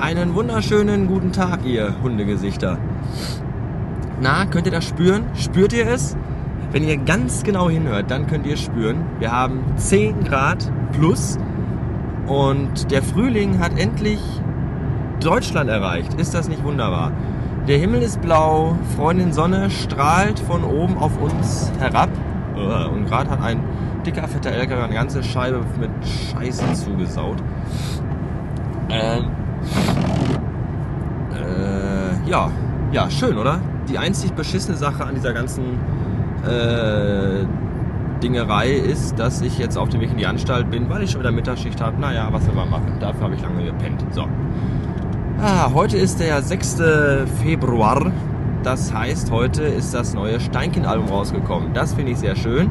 Einen wunderschönen guten Tag, ihr Hundegesichter. Na, könnt ihr das spüren? Spürt ihr es? Wenn ihr ganz genau hinhört, dann könnt ihr spüren, wir haben 10 Grad plus und der Frühling hat endlich Deutschland erreicht. Ist das nicht wunderbar? Der Himmel ist blau, Freundin Sonne strahlt von oben auf uns herab und gerade hat ein dicker, fetter LKW eine ganze Scheibe mit Scheißen zugesaut. Ähm, äh, ja, ja, schön, oder? Die einzig beschissene Sache an dieser ganzen äh, Dingerei ist, dass ich jetzt auf dem Weg in die Anstalt bin, weil ich schon wieder Mittagsschicht habe. Naja, was soll man machen? Dafür habe ich lange gepennt. So. Ah, heute ist der 6. Februar. Das heißt, heute ist das neue Steinkind-Album rausgekommen. Das finde ich sehr schön.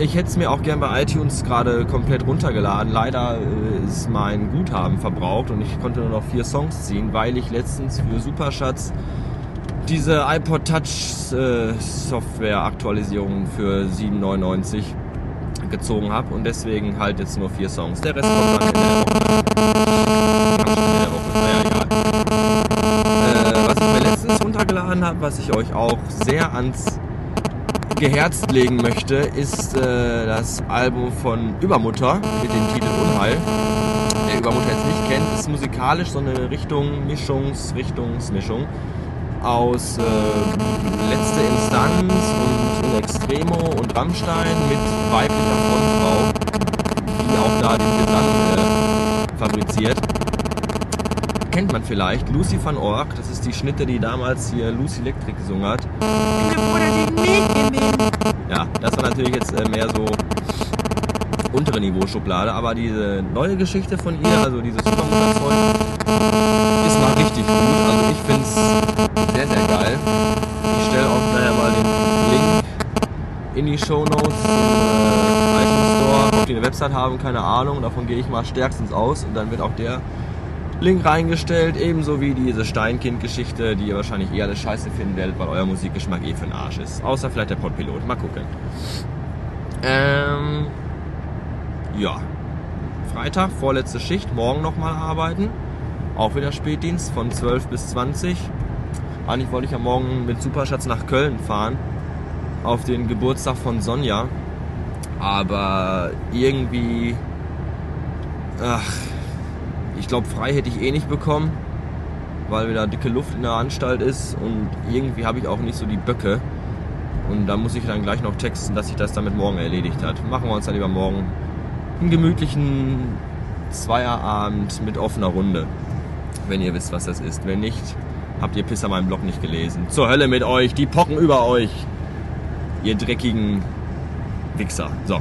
Ich hätte es mir auch gern bei iTunes gerade komplett runtergeladen. Leider äh, ist mein Guthaben verbraucht und ich konnte nur noch vier Songs ziehen, weil ich letztens für Superschatz diese iPod Touch äh, Software Aktualisierung für 7,99 gezogen habe und deswegen halt jetzt nur vier Songs. Der Rest kommt dann in der Woche. Äh, was ich mir letztens runtergeladen habe, was ich euch auch sehr ans geherzt legen möchte, ist äh, das Album von Übermutter mit dem Titel Unheil. Wer Übermutter jetzt nicht kennt, ist musikalisch so eine Richtung, Mischungs, Richtungsmischung aus äh, Letzte Instanz und In Extremo und Rammstein mit weiblicher Frontfrau, die auch da den Gesang äh, fabriziert. Kennt man vielleicht, Lucy van Ork, das ist die Schnitte, die damals hier Lucy Electric gesungen hat. Ja, das war natürlich jetzt äh, mehr so untere Niveau-Schublade, aber diese neue Geschichte von ihr, also dieses Supermutter-Zeug, ist mal richtig gut. Also ich finde es sehr, sehr geil. Ich stelle auch nachher mal den Link in die Show Notes äh, iTunes Store, ob die eine Website haben, keine Ahnung. Davon gehe ich mal stärkstens aus und dann wird auch der Link reingestellt, ebenso wie diese Steinkind-Geschichte, die ihr wahrscheinlich eh alles scheiße finden werdet, weil euer Musikgeschmack eh für den Arsch ist. Außer vielleicht der Podpilot. Mal gucken. Ähm, ja. Freitag, vorletzte Schicht, morgen nochmal arbeiten. Auch wieder Spätdienst von 12 bis 20. Eigentlich wollte ich ja morgen mit Superschatz nach Köln fahren. Auf den Geburtstag von Sonja. Aber irgendwie. Ach, ich glaube, frei hätte ich eh nicht bekommen, weil wieder dicke Luft in der Anstalt ist und irgendwie habe ich auch nicht so die Böcke. Und da muss ich dann gleich noch texten, dass sich das damit morgen erledigt hat. Machen wir uns dann lieber morgen einen gemütlichen Zweierabend mit offener Runde, wenn ihr wisst, was das ist. Wenn nicht, habt ihr Pisser meinen Blog nicht gelesen. Zur Hölle mit euch, die pochen über euch, ihr dreckigen Wichser. So.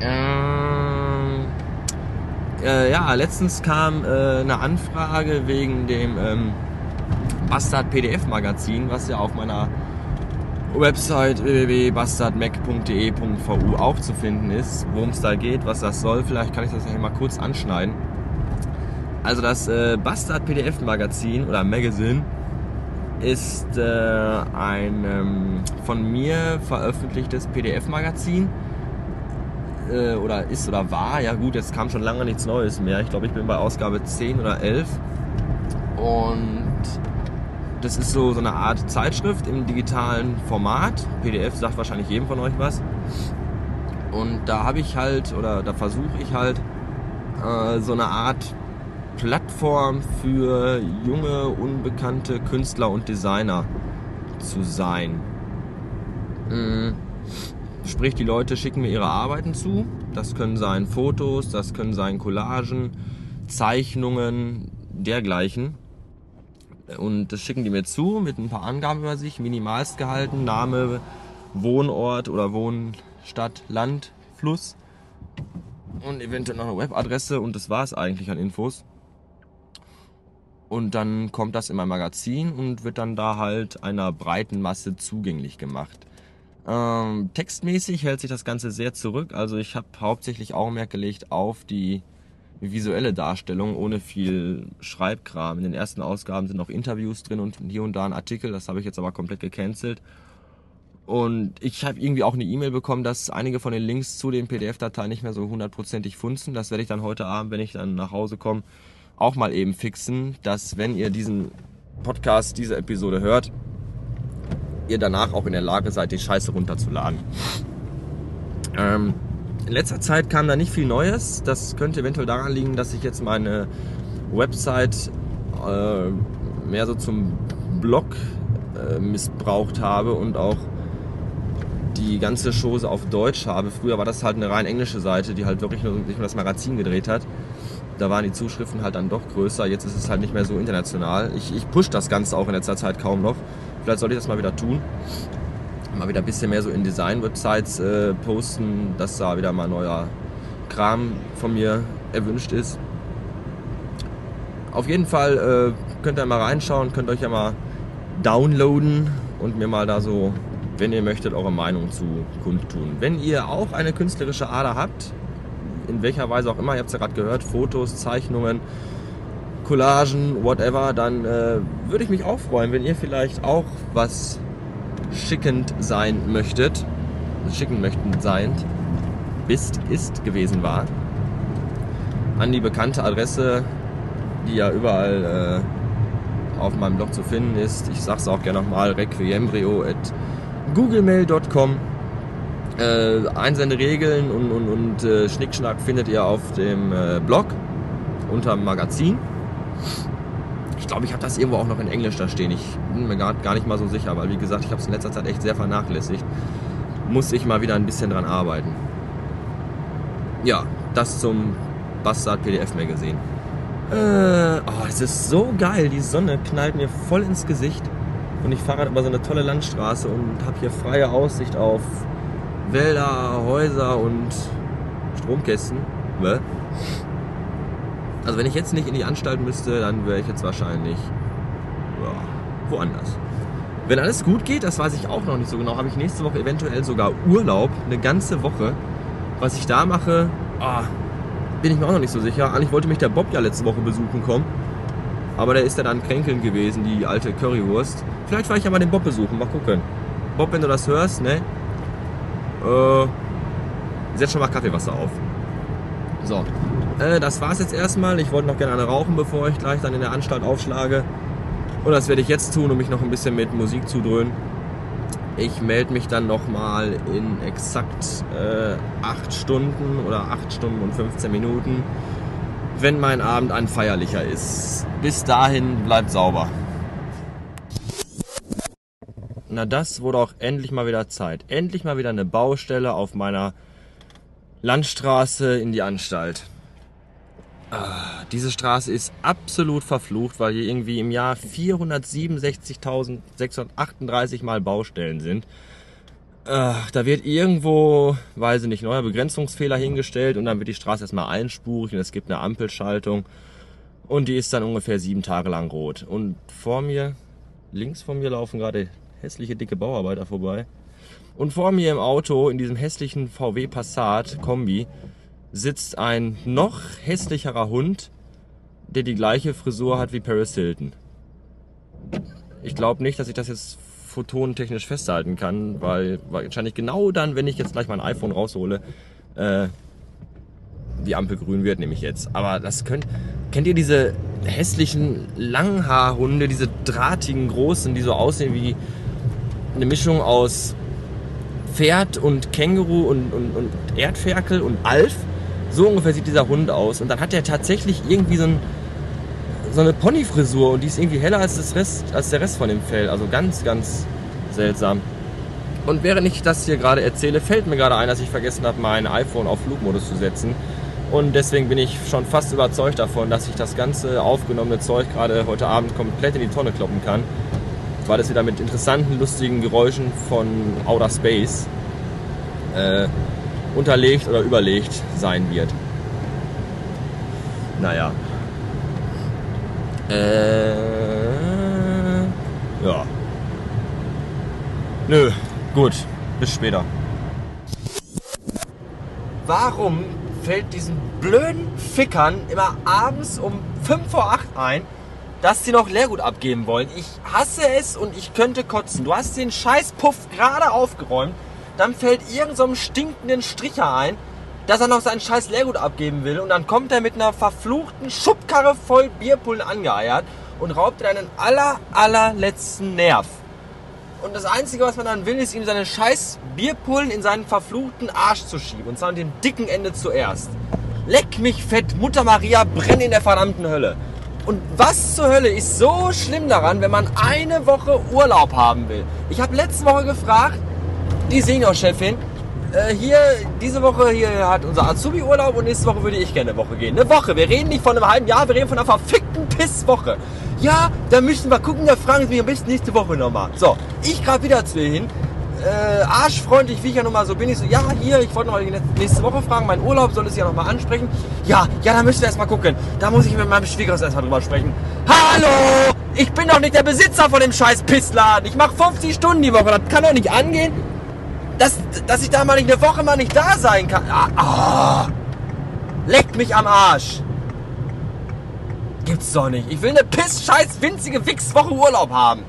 Ähm, äh, ja, letztens kam äh, eine Anfrage wegen dem ähm, Bastard PDF Magazin, was ja auf meiner Website www.bastardmac.de.vu auch zu finden ist, worum es da geht, was das soll. Vielleicht kann ich das ja mal kurz anschneiden. Also das äh, Bastard PDF Magazin oder Magazine ist äh, ein ähm, von mir veröffentlichtes PDF Magazin äh, oder ist oder war. Ja gut, jetzt kam schon lange nichts Neues mehr. Ich glaube, ich bin bei Ausgabe 10 oder 11 und das ist so, so eine Art Zeitschrift im digitalen Format. PDF sagt wahrscheinlich jedem von euch was. Und da habe ich halt, oder da versuche ich halt, äh, so eine Art Plattform für junge, unbekannte Künstler und Designer zu sein. Mhm. Sprich, die Leute schicken mir ihre Arbeiten zu. Das können sein Fotos, das können sein Collagen, Zeichnungen, dergleichen. Und das schicken die mir zu mit ein paar Angaben über sich, minimalst gehalten, Name, Wohnort oder Wohnstadt, Land, Fluss und eventuell noch eine Webadresse und das war es eigentlich an Infos. Und dann kommt das in mein Magazin und wird dann da halt einer breiten Masse zugänglich gemacht. Ähm, textmäßig hält sich das Ganze sehr zurück. Also ich habe hauptsächlich Augenmerk gelegt auf die visuelle Darstellung ohne viel Schreibkram. In den ersten Ausgaben sind noch Interviews drin und hier und da ein Artikel. Das habe ich jetzt aber komplett gecancelt. Und ich habe irgendwie auch eine E-Mail bekommen, dass einige von den Links zu den PDF-Dateien nicht mehr so hundertprozentig funzen. Das werde ich dann heute Abend, wenn ich dann nach Hause komme, auch mal eben fixen, dass wenn ihr diesen Podcast, diese Episode hört, ihr danach auch in der Lage seid, die Scheiße runterzuladen. Ähm, in letzter Zeit kam da nicht viel Neues. Das könnte eventuell daran liegen, dass ich jetzt meine Website äh, mehr so zum Blog äh, missbraucht habe und auch die ganze Chose auf Deutsch habe. Früher war das halt eine rein englische Seite, die halt wirklich nur, nicht nur das Magazin gedreht hat. Da waren die Zuschriften halt dann doch größer. Jetzt ist es halt nicht mehr so international. Ich, ich push das Ganze auch in letzter Zeit kaum noch. Vielleicht sollte ich das mal wieder tun. Mal wieder ein bisschen mehr so in Design-Websites äh, posten, dass da wieder mal neuer Kram von mir erwünscht ist. Auf jeden Fall äh, könnt ihr mal reinschauen, könnt euch ja mal downloaden und mir mal da so, wenn ihr möchtet, eure Meinung zu kundtun. Wenn ihr auch eine künstlerische Ader habt, in welcher Weise auch immer, ihr habt es ja gerade gehört, Fotos, Zeichnungen, Collagen, whatever, dann äh, würde ich mich auch freuen, wenn ihr vielleicht auch was schickend sein möchtet, schicken möchten sein, bist, ist, gewesen war, an die bekannte Adresse, die ja überall äh, auf meinem Blog zu finden ist. Ich sag's auch gerne nochmal, requiembrio at googlemail.com. Äh, Einsenderegeln und, und, und äh, Schnickschnack findet ihr auf dem äh, Blog unter Magazin. Ich glaube, ich habe das irgendwo auch noch in Englisch da stehen. Ich bin mir gar, gar nicht mal so sicher, weil wie gesagt, ich habe es in letzter Zeit echt sehr vernachlässigt. Muss ich mal wieder ein bisschen dran arbeiten. Ja, das zum Bastard PDF Magazine. Äh, oh, es ist so geil. Die Sonne knallt mir voll ins Gesicht. Und ich fahre über so eine tolle Landstraße und habe hier freie Aussicht auf Wälder, Häuser und Stromkästen. Ne? Also wenn ich jetzt nicht in die Anstalt müsste, dann wäre ich jetzt wahrscheinlich ja, woanders. Wenn alles gut geht, das weiß ich auch noch nicht so genau, habe ich nächste Woche eventuell sogar Urlaub, eine ganze Woche. Was ich da mache, ah, bin ich mir auch noch nicht so sicher. Eigentlich wollte mich der Bob ja letzte Woche besuchen kommen. Aber der ist ja dann kränkeln gewesen, die alte Currywurst. Vielleicht fahre ich ja mal den Bob besuchen, mal gucken. Bob, wenn du das hörst, ne? Äh, setz schon mal Kaffeewasser auf. So, äh, das war's jetzt erstmal. Ich wollte noch gerne eine rauchen, bevor ich gleich dann in der Anstalt aufschlage. Und das werde ich jetzt tun, um mich noch ein bisschen mit Musik zu dröhnen. Ich melde mich dann nochmal in exakt äh, 8 Stunden oder 8 Stunden und 15 Minuten, wenn mein Abend ein feierlicher ist. Bis dahin bleibt sauber. Na, das wurde auch endlich mal wieder Zeit. Endlich mal wieder eine Baustelle auf meiner Landstraße in die Anstalt. Ah, diese Straße ist absolut verflucht, weil hier irgendwie im Jahr 467.638 Mal Baustellen sind. Ach, da wird irgendwo, weiß ich nicht, neuer Begrenzungsfehler hingestellt und dann wird die Straße erstmal einspurig und es gibt eine Ampelschaltung und die ist dann ungefähr sieben Tage lang rot. Und vor mir, links von mir laufen gerade hässliche dicke Bauarbeiter vorbei. Und vor mir im Auto, in diesem hässlichen VW Passat Kombi, sitzt ein noch hässlicherer Hund, der die gleiche Frisur hat wie Paris Hilton. Ich glaube nicht, dass ich das jetzt photonentechnisch festhalten kann, weil wahrscheinlich genau dann, wenn ich jetzt gleich mein iPhone raushole, äh, die Ampel grün wird, nehme ich jetzt. Aber das könnt, kennt ihr diese hässlichen Langhaarhunde, diese drahtigen großen, die so aussehen wie eine Mischung aus Pferd und Känguru und, und, und Erdferkel und Alf? So ungefähr sieht dieser Hund aus. Und dann hat er tatsächlich irgendwie so, ein, so eine Ponyfrisur und die ist irgendwie heller als, das Rest, als der Rest von dem Fell. Also ganz, ganz seltsam. Und während ich das hier gerade erzähle, fällt mir gerade ein, dass ich vergessen habe, mein iPhone auf Flugmodus zu setzen. Und deswegen bin ich schon fast überzeugt davon, dass ich das ganze aufgenommene Zeug gerade heute Abend komplett in die Tonne kloppen kann. Weil es wieder mit interessanten, lustigen Geräuschen von Outer Space äh, unterlegt oder überlegt sein wird. Naja. Äh, ja. Nö, gut. Bis später. Warum fällt diesen blöden Fickern immer abends um 5 vor 8 ein, dass die noch Leergut abgeben wollen? Ich hasse es und ich könnte kotzen. Du hast den Scheißpuff gerade aufgeräumt dann fällt irgendeinem so stinkenden Stricher ein, dass er noch sein scheiß Leergut abgeben will und dann kommt er mit einer verfluchten Schubkarre voll Bierpullen angeeiert und raubt dir deinen aller, allerletzten Nerv. Und das Einzige, was man dann will, ist ihm seine scheiß Bierpullen in seinen verfluchten Arsch zu schieben. Und zwar an dem dicken Ende zuerst. Leck mich fett, Mutter Maria, brenn in der verdammten Hölle. Und was zur Hölle ist so schlimm daran, wenn man eine Woche Urlaub haben will? Ich habe letzte Woche gefragt, die Seniorchefin, äh, hier, diese Woche hier hat unser Azubi Urlaub und nächste Woche würde ich gerne eine Woche gehen. Eine Woche. Wir reden nicht von einem halben Jahr, wir reden von einer verfickten Pisswoche. Ja, da müssen wir gucken, da fragen Sie mich am besten nächste Woche nochmal. So, ich gerade wieder zu ihr hin. Äh, arschfreundlich, wie ich ja nun mal so bin, ich so, ja, hier, ich wollte noch die nächste Woche fragen, mein Urlaub soll es ja nochmal ansprechen. Ja, ja, da müssen wir erstmal gucken. Da muss ich mit meinem Schwiegersohn erstmal drüber sprechen. Hallo! Ich bin doch nicht der Besitzer von dem scheiß Pissladen. Ich mache 50 Stunden die Woche. Das kann doch nicht angehen dass, dass ich da mal nicht eine Woche mal nicht da sein kann. Ah, oh, leckt mich am Arsch. Gibt's doch nicht. Ich will eine piss-scheiß winzige Wichswoche Urlaub haben.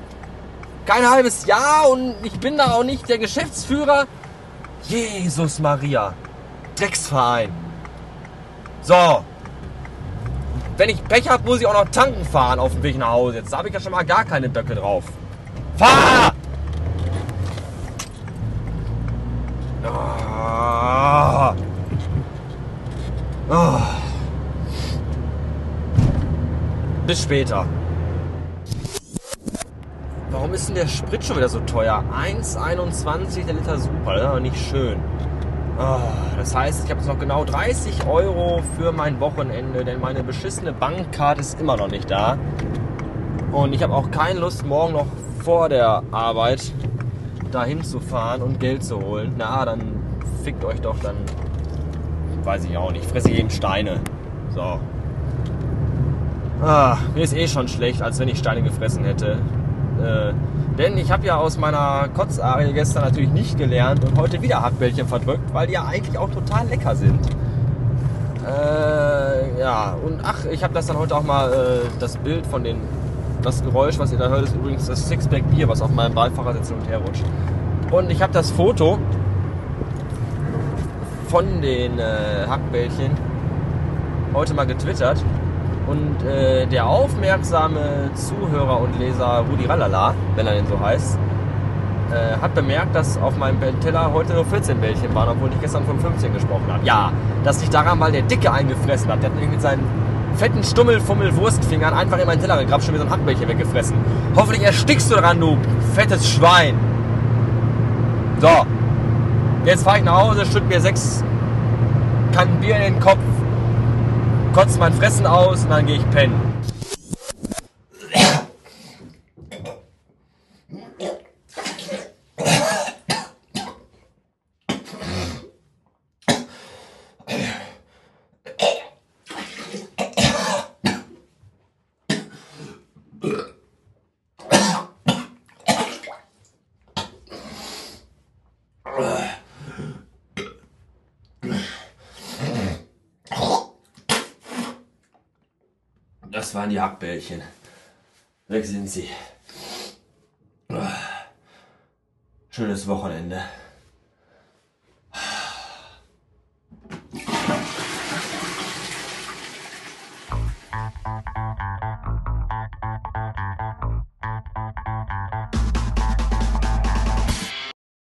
Kein halbes Jahr und ich bin da auch nicht der Geschäftsführer. Jesus Maria. Drecksverein. So. Wenn ich Pech habe, muss ich auch noch tanken fahren auf dem Weg nach Hause. Jetzt habe ich ja schon mal gar keine Böcke drauf. Fahr! Oh. Oh. Bis später. Warum ist denn der Sprit schon wieder so teuer? 1,21 der Liter Super, das ist aber nicht schön. Oh, das heißt, ich habe jetzt noch genau 30 Euro für mein Wochenende, denn meine beschissene Bankkarte ist immer noch nicht da. Und ich habe auch keine Lust, morgen noch vor der Arbeit dahin zu fahren und Geld zu holen, na, dann fickt euch doch, dann weiß ich auch nicht, fresse ich eben Steine. So. Ah, mir ist eh schon schlecht, als wenn ich Steine gefressen hätte. Äh, denn ich habe ja aus meiner Kotzarie gestern natürlich nicht gelernt und heute wieder Hackbällchen verdrückt, weil die ja eigentlich auch total lecker sind. Äh, ja, und ach, ich habe das dann heute auch mal, äh, das Bild von den das Geräusch, was ihr da hört, ist übrigens das Sixpack Bier, was auf meinem Beifahrersitz hin und her rutscht. Und ich habe das Foto von den äh, Hackbällchen heute mal getwittert. Und äh, der aufmerksame Zuhörer und Leser Rudi Rallala, wenn er denn so heißt, äh, hat bemerkt, dass auf meinem Teller heute nur 14 Bällchen waren, obwohl ich gestern von 15 gesprochen habe. Ja, das liegt daran, weil der Dicke eingefressen hat. Der hat mit seinen fetten Stummel-Fummel-Wurstfingern einfach in meinen Teller gegrapscht und mir so ein Hackbällchen weggefressen. Hoffentlich erstickst du dran, du fettes Schwein. So. Jetzt fahre ich nach Hause, schütte mir sechs Kannen Bier in den Kopf, kotze mein Fressen aus und dann gehe ich pennen. Das waren die Hackbällchen. Weg sind sie. Schönes Wochenende.